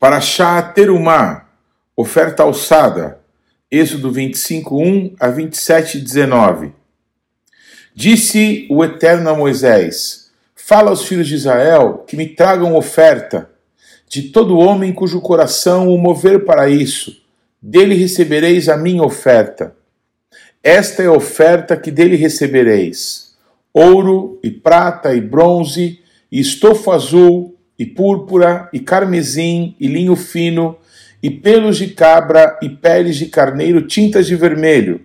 Paraxá Terumá, oferta alçada, Êxodo 25, 1 a 27, 19. Disse o Eterno a Moisés: Fala aos filhos de Israel que me tragam oferta, de todo homem cujo coração o mover para isso, dele recebereis a minha oferta. Esta é a oferta que dele recebereis: ouro e prata e bronze, e estofo azul, e púrpura, e carmesim, e linho fino, e pelos de cabra, e peles de carneiro tintas de vermelho,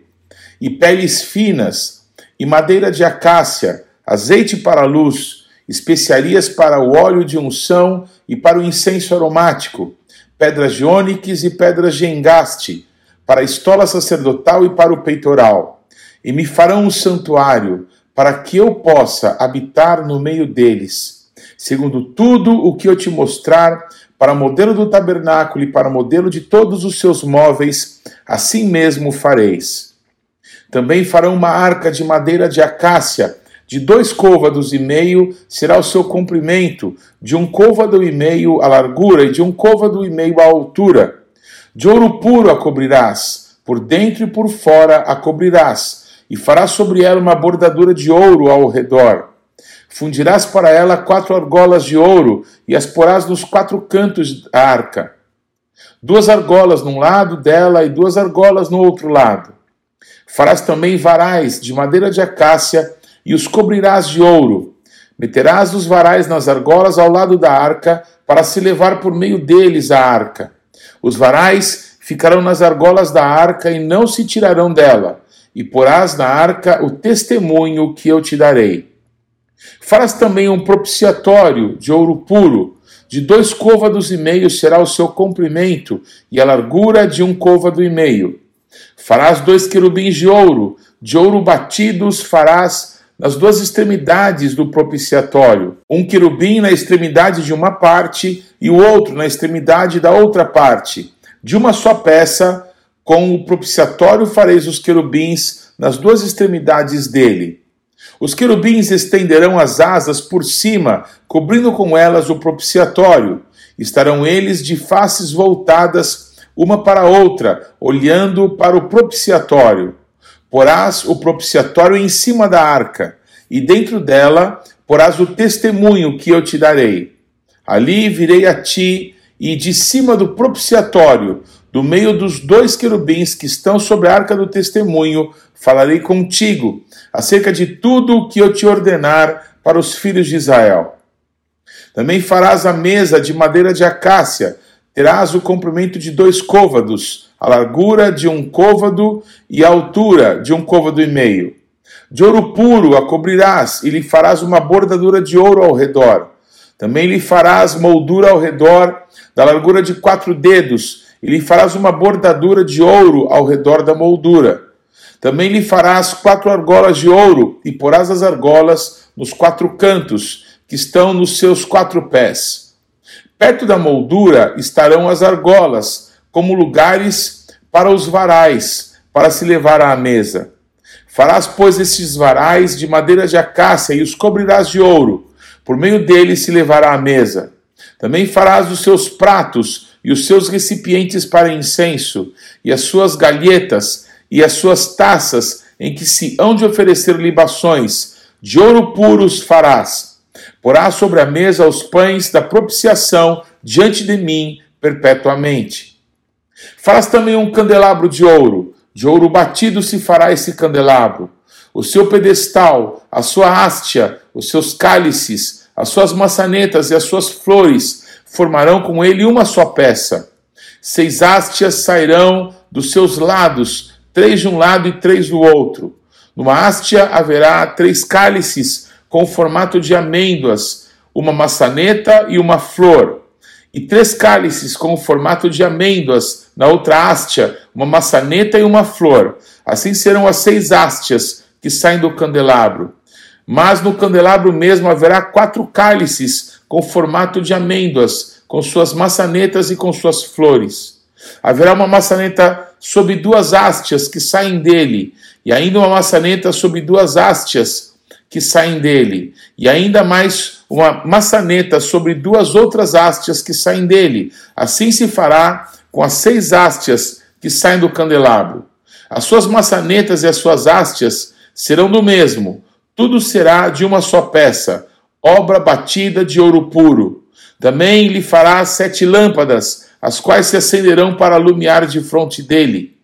e peles finas, e madeira de acácia, azeite para a luz, especiarias para o óleo de unção e para o incenso aromático, pedras de ônix e pedras de engaste, para a estola sacerdotal e para o peitoral. E me farão um santuário, para que eu possa habitar no meio deles segundo tudo o que eu te mostrar, para modelo do tabernáculo e para modelo de todos os seus móveis, assim mesmo fareis. Também farão uma arca de madeira de acácia, de dois côvados e meio será o seu comprimento, de um côvado e meio a largura e de um côvado e meio a altura. De ouro puro a cobrirás, por dentro e por fora a cobrirás, e farás sobre ela uma bordadura de ouro ao redor. Fundirás para ela quatro argolas de ouro e as porás nos quatro cantos da arca. Duas argolas num lado dela e duas argolas no outro lado. Farás também varais de madeira de acácia e os cobrirás de ouro. Meterás os varais nas argolas ao lado da arca, para se levar por meio deles a arca. Os varais ficarão nas argolas da arca e não se tirarão dela, e porás na arca o testemunho que eu te darei. Farás também um propiciatório de ouro puro, de dois côvados e meio será o seu comprimento, e a largura de um côvado e meio. Farás dois querubins de ouro, de ouro batidos farás nas duas extremidades do propiciatório, um querubim na extremidade de uma parte e o outro na extremidade da outra parte. De uma só peça, com o propiciatório fareis os querubins nas duas extremidades dele. Os querubins estenderão as asas por cima, cobrindo com elas o propiciatório. Estarão eles de faces voltadas uma para a outra, olhando para o propiciatório. Porás o propiciatório em cima da arca, e dentro dela porás o testemunho que eu te darei. Ali virei a ti, e de cima do propiciatório, do meio dos dois querubins que estão sobre a arca do testemunho, falarei contigo acerca de tudo o que eu te ordenar para os filhos de Israel. Também farás a mesa de madeira de acácia, terás o comprimento de dois côvados, a largura de um côvado e a altura de um côvado e meio. De ouro puro a cobrirás e lhe farás uma bordadura de ouro ao redor. Também lhe farás moldura ao redor, da largura de quatro dedos, e lhe farás uma bordadura de ouro ao redor da moldura. Também lhe farás quatro argolas de ouro, e porás as argolas nos quatro cantos, que estão nos seus quatro pés. Perto da moldura estarão as argolas, como lugares para os varais, para se levar à mesa. Farás, pois, esses varais de madeira de acácia e os cobrirás de ouro. Por meio deles se levará à mesa. Também farás os seus pratos e os seus recipientes para incenso, e as suas galhetas, e as suas taças em que se hão de oferecer libações, de ouro puros farás. Porás sobre a mesa os pães da propiciação diante de mim perpetuamente. Farás também um candelabro de ouro, de ouro batido se fará esse candelabro. O seu pedestal, a sua hastia, os seus cálices, as suas maçanetas e as suas flores formarão com ele uma só peça. Seis hastias sairão dos seus lados, três de um lado e três do outro. Numa hastia haverá três cálices com formato de amêndoas, uma maçaneta e uma flor, e três cálices com o formato de amêndoas na outra hastia, uma maçaneta e uma flor. Assim serão as seis hastias que saem do candelabro. Mas no candelabro mesmo haverá quatro cálices com formato de amêndoas, com suas maçanetas e com suas flores. Haverá uma maçaneta sob duas hastias que saem dele, e ainda uma maçaneta sob duas hastias que saem dele, e ainda mais uma maçaneta sobre duas outras hastes que saem dele. Assim se fará com as seis hastes que saem do candelabro. As suas maçanetas e as suas hastes serão do mesmo. Tudo será de uma só peça, obra batida de ouro puro. Também lhe fará sete lâmpadas, as quais se acenderão para alumiar de fronte dele.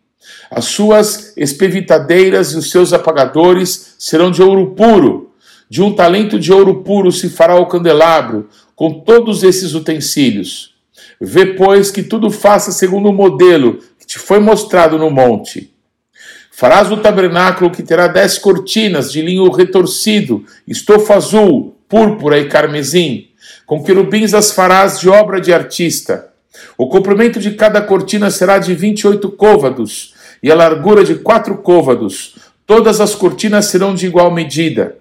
As suas espevitadeiras e os seus apagadores serão de ouro puro. De um talento de ouro puro se fará o candelabro, com todos esses utensílios. Vê, pois, que tudo faça segundo o modelo que te foi mostrado no monte. Farás o tabernáculo que terá dez cortinas de linho retorcido, estofa azul, púrpura e carmesim. Com querubins as farás de obra de artista. O comprimento de cada cortina será de vinte e oito côvados, e a largura de quatro côvados. Todas as cortinas serão de igual medida.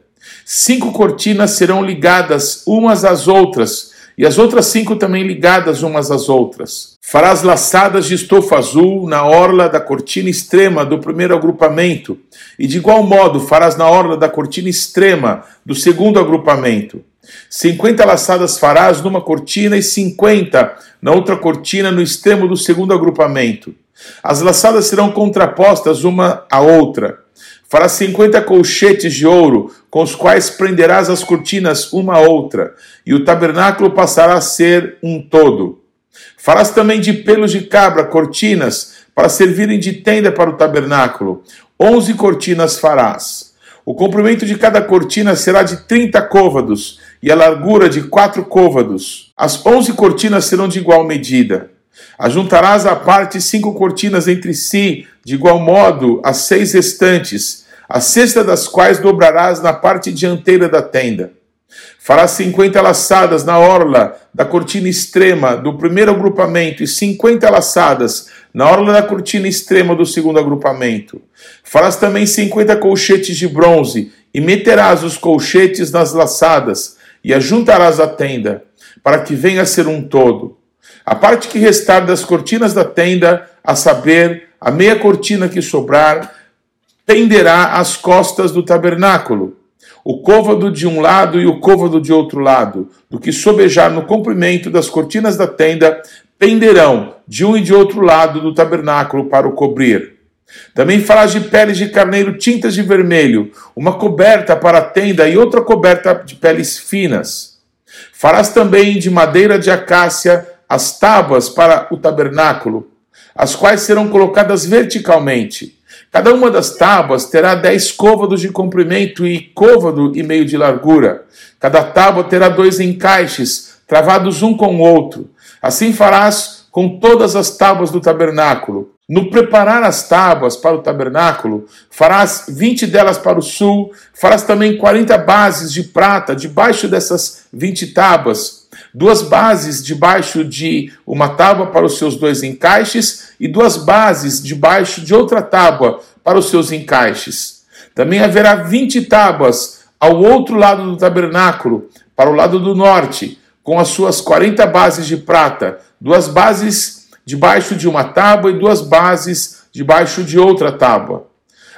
Cinco cortinas serão ligadas umas às outras, e as outras cinco também ligadas umas às outras. Farás laçadas de estofa azul na orla da cortina extrema do primeiro agrupamento, e de igual modo farás na orla da cortina extrema do segundo agrupamento. Cinquenta laçadas farás numa cortina e cinquenta na outra cortina no extremo do segundo agrupamento. As laçadas serão contrapostas uma à outra. Farás cinquenta colchetes de ouro, com os quais prenderás as cortinas uma à outra, e o tabernáculo passará a ser um todo. Farás também de pelos de cabra cortinas, para servirem de tenda para o tabernáculo. Onze cortinas farás. O comprimento de cada cortina será de trinta côvados, e a largura de quatro côvados. As onze cortinas serão de igual medida. Ajuntarás à parte cinco cortinas entre si, de igual modo as seis restantes, a sexta das quais dobrarás na parte dianteira da tenda. Farás cinquenta laçadas na orla da cortina extrema do primeiro agrupamento e cinquenta laçadas na orla da cortina extrema do segundo agrupamento. Farás também cinquenta colchetes de bronze e meterás os colchetes nas laçadas e ajuntarás a tenda, para que venha a ser um todo. A parte que restar das cortinas da tenda, a saber, a meia cortina que sobrar, penderá às costas do tabernáculo, o côvado de um lado e o côvado de outro lado, do que sobejar no comprimento das cortinas da tenda, penderão de um e de outro lado do tabernáculo para o cobrir. Também farás de peles de carneiro tintas de vermelho, uma coberta para a tenda e outra coberta de peles finas. Farás também de madeira de acácia as tábuas para o tabernáculo, as quais serão colocadas verticalmente. Cada uma das tábuas terá dez côvados de comprimento e côvado e meio de largura. Cada tábua terá dois encaixes, travados um com o outro. Assim farás com todas as tábuas do tabernáculo. No preparar as tábuas para o tabernáculo, farás vinte delas para o sul, farás também quarenta bases de prata debaixo dessas vinte tábuas, duas bases debaixo de uma tábua para os seus dois encaixes e duas bases debaixo de outra tábua para os seus encaixes. Também haverá vinte tábuas ao outro lado do tabernáculo, para o lado do norte, com as suas quarenta bases de prata, duas bases debaixo de uma tábua e duas bases debaixo de outra tábua.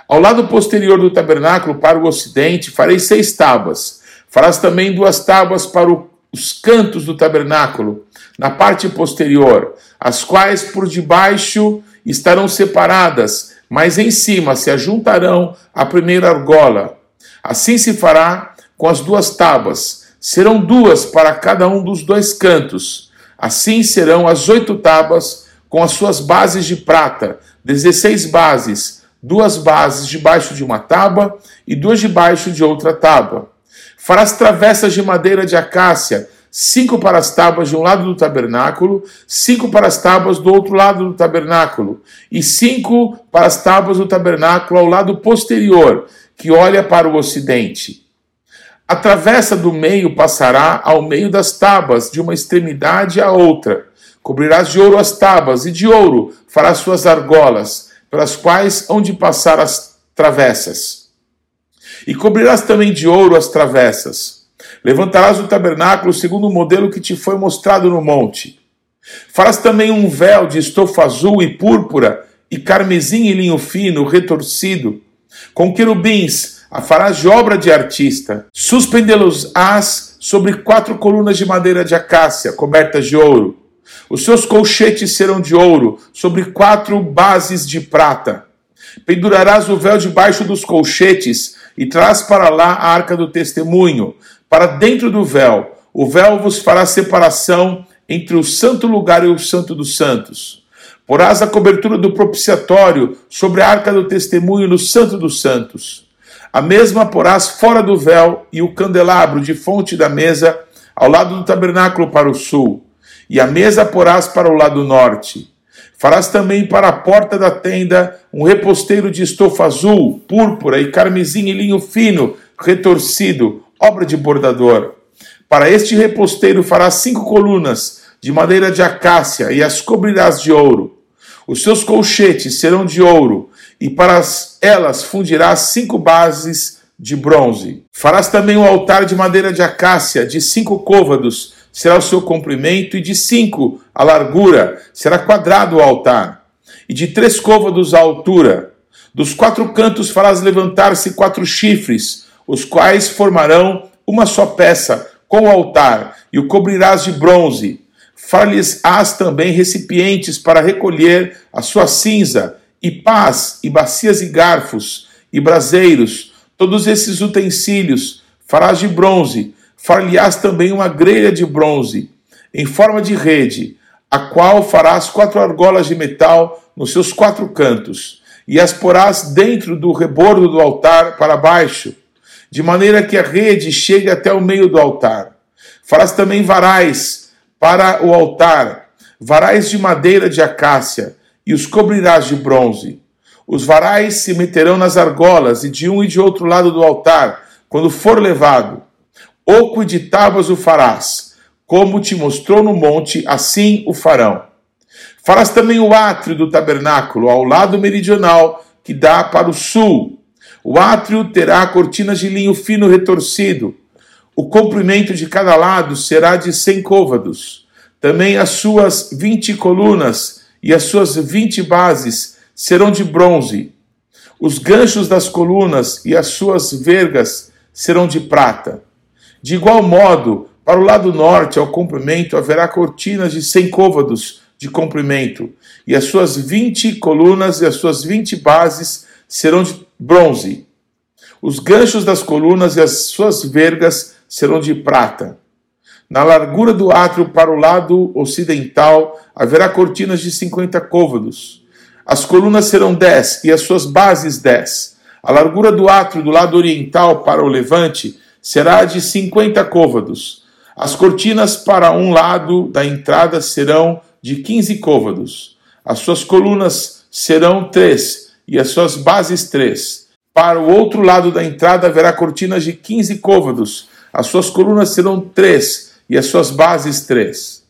Ao lado posterior do tabernáculo, para o ocidente, farei seis tábuas. Farás também duas tábuas para os cantos do tabernáculo, na parte posterior, as quais por debaixo estarão separadas, mas em cima se ajuntarão à primeira argola. Assim se fará com as duas tábuas. Serão duas para cada um dos dois cantos Assim serão as oito tábuas com as suas bases de prata, dezesseis bases, duas bases debaixo de uma tábua e duas debaixo de outra tábua. Farás travessas de madeira de acácia, cinco para as tábuas de um lado do tabernáculo, cinco para as tábuas do outro lado do tabernáculo, e cinco para as tábuas do tabernáculo ao lado posterior, que olha para o ocidente. A travessa do meio passará ao meio das tábuas, de uma extremidade à outra. Cobrirás de ouro as tábuas, e de ouro farás suas argolas, pelas quais hão de passar as travessas. E cobrirás também de ouro as travessas. Levantarás o tabernáculo segundo o modelo que te foi mostrado no monte. Farás também um véu de estofa azul e púrpura, e carmesim e linho fino, retorcido, com querubins a farás de obra de artista. Suspendê-los-ás sobre quatro colunas de madeira de acácia, cobertas de ouro. Os seus colchetes serão de ouro, sobre quatro bases de prata. Pendurarás o véu debaixo dos colchetes e traz para lá a arca do testemunho, para dentro do véu. O véu vos fará separação entre o santo lugar e o santo dos santos. Porás a cobertura do propiciatório sobre a arca do testemunho no santo dos santos. A mesma porás fora do véu e o candelabro de fonte da mesa ao lado do tabernáculo para o sul. E a mesa porás para o lado norte. Farás também para a porta da tenda um reposteiro de estofa azul, púrpura e carmesim e linho fino, retorcido, obra de bordador. Para este reposteiro farás cinco colunas de madeira de acácia e as cobrirás de ouro. Os seus colchetes serão de ouro, e para elas fundirás cinco bases de bronze. Farás também um altar de madeira de acácia, de cinco côvados, será o seu comprimento, e de cinco a largura, será quadrado o altar, e de três côvados a altura. Dos quatro cantos farás levantar-se quatro chifres, os quais formarão uma só peça com o altar, e o cobrirás de bronze. Far-lhes-ás também recipientes para recolher a sua cinza, e pás, e bacias e garfos, e braseiros, todos esses utensílios farás de bronze, far-lhe-ás também uma grelha de bronze, em forma de rede, a qual farás quatro argolas de metal nos seus quatro cantos, e as porás dentro do rebordo do altar para baixo, de maneira que a rede chegue até o meio do altar. Farás também varais para o altar, varais de madeira de acácia, e os cobrirás de bronze. Os varais se meterão nas argolas e de um e de outro lado do altar, quando for levado. Oco de tábuas o farás, como te mostrou no monte, assim o farão. Farás também o átrio do tabernáculo, ao lado meridional, que dá para o sul. O átrio terá cortinas de linho fino retorcido. O comprimento de cada lado será de cem côvados. Também as suas vinte colunas e as suas vinte bases serão de bronze. Os ganchos das colunas e as suas vergas serão de prata. De igual modo, para o lado norte, ao comprimento, haverá cortinas de cem côvados de comprimento, e as suas vinte colunas e as suas vinte bases serão de bronze. Os ganchos das colunas e as suas vergas serão de prata. Na largura do átrio para o lado ocidental haverá cortinas de cinquenta côvados. As colunas serão dez e as suas bases dez. A largura do átrio do lado oriental para o levante será de cinquenta côvados. As cortinas para um lado da entrada serão de quinze côvados. As suas colunas serão três e as suas bases três. Para o outro lado da entrada haverá cortinas de quinze côvados. As suas colunas serão três e as suas bases três.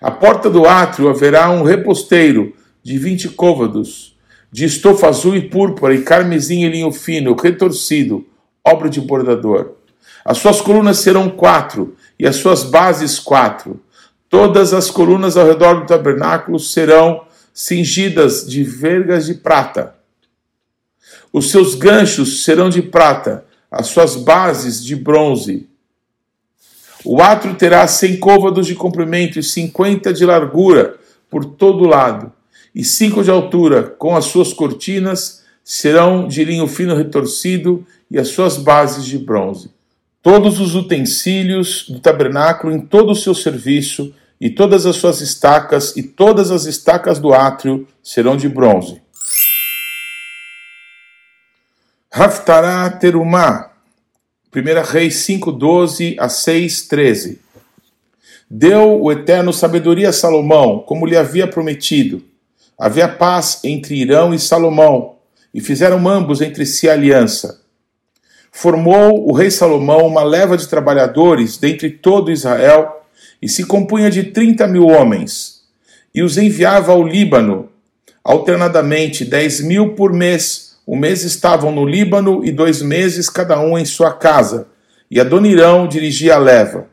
À porta do átrio haverá um reposteiro de vinte côvados, de estofa azul e púrpura, e carmesim e linho fino, retorcido, obra de bordador. As suas colunas serão quatro, e as suas bases quatro. Todas as colunas ao redor do tabernáculo serão cingidas de vergas de prata. Os seus ganchos serão de prata, as suas bases de bronze. O átrio terá cem côvados de comprimento e cinquenta de largura por todo lado, e cinco de altura, com as suas cortinas, serão de linho fino retorcido e as suas bases de bronze. Todos os utensílios do tabernáculo em todo o seu serviço, e todas as suas estacas, e todas as estacas do átrio serão de bronze. Haftará terumá, 1 Reis 5, 12 a 6, 13. Deu o Eterno sabedoria a Salomão, como lhe havia prometido. Havia paz entre Irão e Salomão, e fizeram ambos entre si aliança. Formou o rei Salomão uma leva de trabalhadores dentre todo Israel, e se compunha de trinta mil homens, e os enviava ao Líbano, alternadamente dez mil por mês, um mês estavam no Líbano e dois meses cada um em sua casa, e Adonirão dirigia a leva.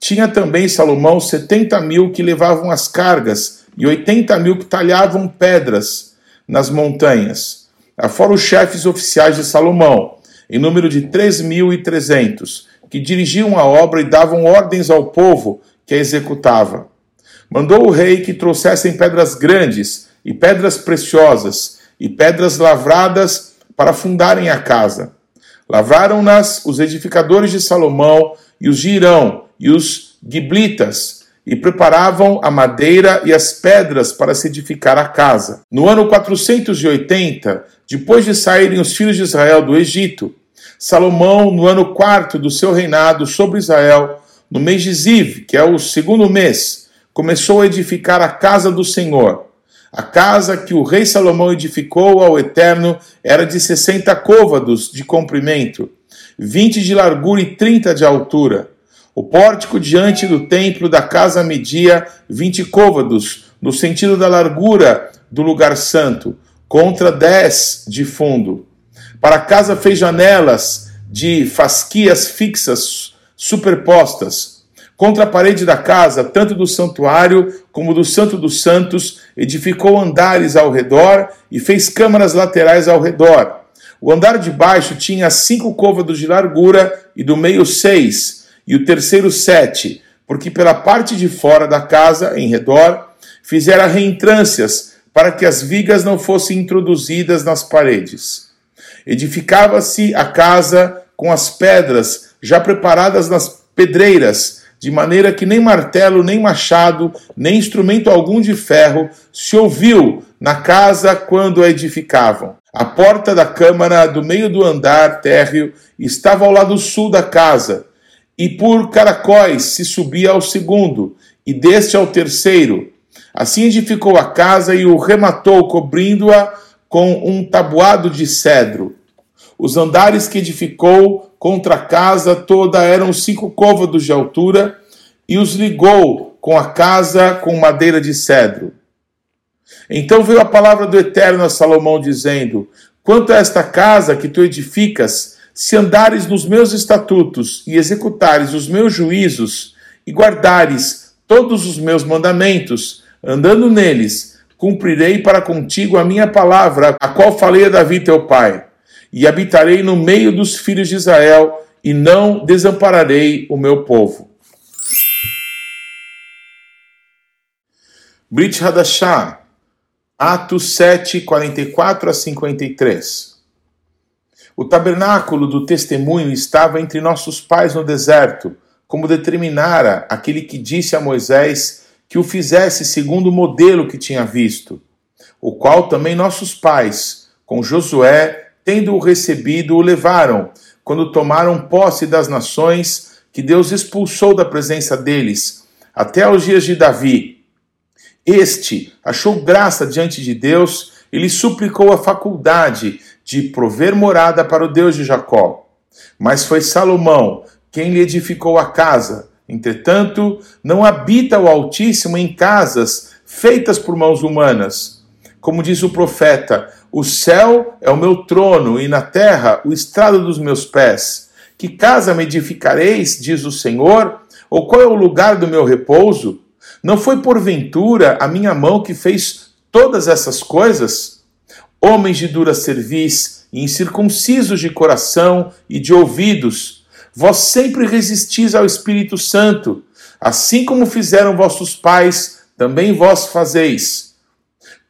Tinha também Salomão setenta mil que levavam as cargas e oitenta mil que talhavam pedras nas montanhas, afora os chefes oficiais de Salomão, em número de três mil e trezentos, que dirigiam a obra e davam ordens ao povo que a executava. Mandou o rei que trouxessem pedras grandes e pedras preciosas e pedras lavradas para fundarem a casa. Lavraram-nas os edificadores de Salomão e os Girão e os Giblitas, e preparavam a madeira e as pedras para se edificar a casa. No ano 480, depois de saírem os filhos de Israel do Egito, Salomão, no ano quarto do seu reinado sobre Israel, no mês de Ziv, que é o segundo mês, começou a edificar a casa do Senhor. A casa que o rei Salomão edificou ao Eterno era de sessenta côvados de comprimento, vinte de largura e trinta de altura. O pórtico diante do templo da casa media vinte côvados, no sentido da largura do lugar santo, contra dez de fundo. Para a casa fez janelas de fasquias fixas superpostas, Contra a parede da casa, tanto do santuário como do Santo dos Santos, edificou andares ao redor e fez câmaras laterais ao redor. O andar de baixo tinha cinco côvados de largura e do meio seis, e o terceiro sete, porque pela parte de fora da casa, em redor, fizera reentrâncias para que as vigas não fossem introduzidas nas paredes. Edificava-se a casa com as pedras já preparadas nas pedreiras, de maneira que nem martelo, nem machado, nem instrumento algum de ferro se ouviu na casa quando a edificavam. A porta da câmara do meio do andar térreo estava ao lado sul da casa, e por caracóis se subia ao segundo, e deste ao terceiro. Assim edificou a casa e o rematou, cobrindo-a com um tabuado de cedro. Os andares que edificou contra a casa toda eram cinco côvados de altura, e os ligou com a casa com madeira de cedro. Então veio a palavra do Eterno a Salomão, dizendo: Quanto a esta casa que tu edificas, se andares nos meus estatutos e executares os meus juízos, e guardares todos os meus mandamentos, andando neles, cumprirei para contigo a minha palavra, a qual falei a Davi teu pai e habitarei no meio dos filhos de Israel, e não desampararei o meu povo. Brit Hadashah, Atos 7, 44 a 53. O tabernáculo do testemunho estava entre nossos pais no deserto, como determinara aquele que disse a Moisés que o fizesse segundo o modelo que tinha visto, o qual também nossos pais, com Josué, tendo-o recebido, o levaram, quando tomaram posse das nações que Deus expulsou da presença deles, até aos dias de Davi. Este achou graça diante de Deus e lhe suplicou a faculdade de prover morada para o Deus de Jacó. Mas foi Salomão quem lhe edificou a casa. Entretanto, não habita o Altíssimo em casas feitas por mãos humanas. Como diz o profeta, o céu é o meu trono e na terra o estrado dos meus pés. Que casa me edificareis, diz o Senhor? Ou qual é o lugar do meu repouso? Não foi porventura a minha mão que fez todas essas coisas? Homens de dura cerviz, incircuncisos de coração e de ouvidos, vós sempre resistis ao Espírito Santo, assim como fizeram vossos pais, também vós fazeis.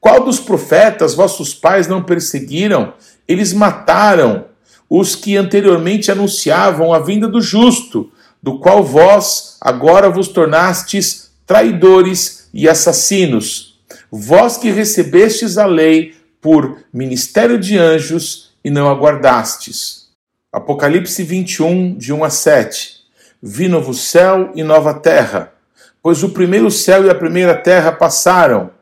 Qual dos profetas vossos pais não perseguiram? Eles mataram os que anteriormente anunciavam a vinda do justo, do qual vós agora vos tornastes traidores e assassinos. Vós que recebestes a lei por ministério de anjos e não aguardastes. Apocalipse 21, de 1 a 7. Vi novo céu e nova terra, pois o primeiro céu e a primeira terra passaram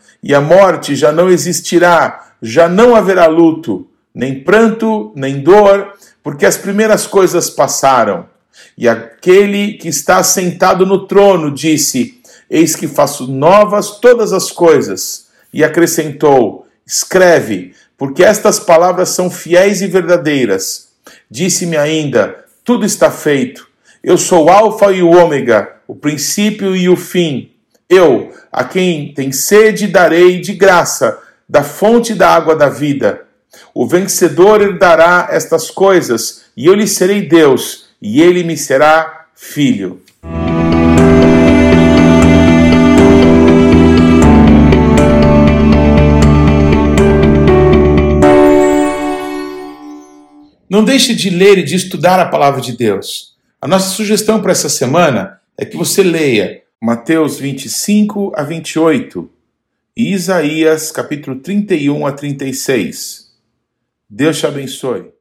e a morte já não existirá, já não haverá luto, nem pranto, nem dor, porque as primeiras coisas passaram. E aquele que está sentado no trono disse: Eis que faço novas todas as coisas. E acrescentou: Escreve, porque estas palavras são fiéis e verdadeiras. Disse-me ainda: Tudo está feito. Eu sou o Alfa e o Ômega, o princípio e o fim. Eu, a quem tem sede, darei de graça da fonte da água da vida. O vencedor herdará estas coisas, e eu lhe serei Deus, e ele me será filho. Não deixe de ler e de estudar a palavra de Deus. A nossa sugestão para essa semana é que você leia Mateus 25 a 28 e Isaías capítulo 31 a 36. Deus te abençoe.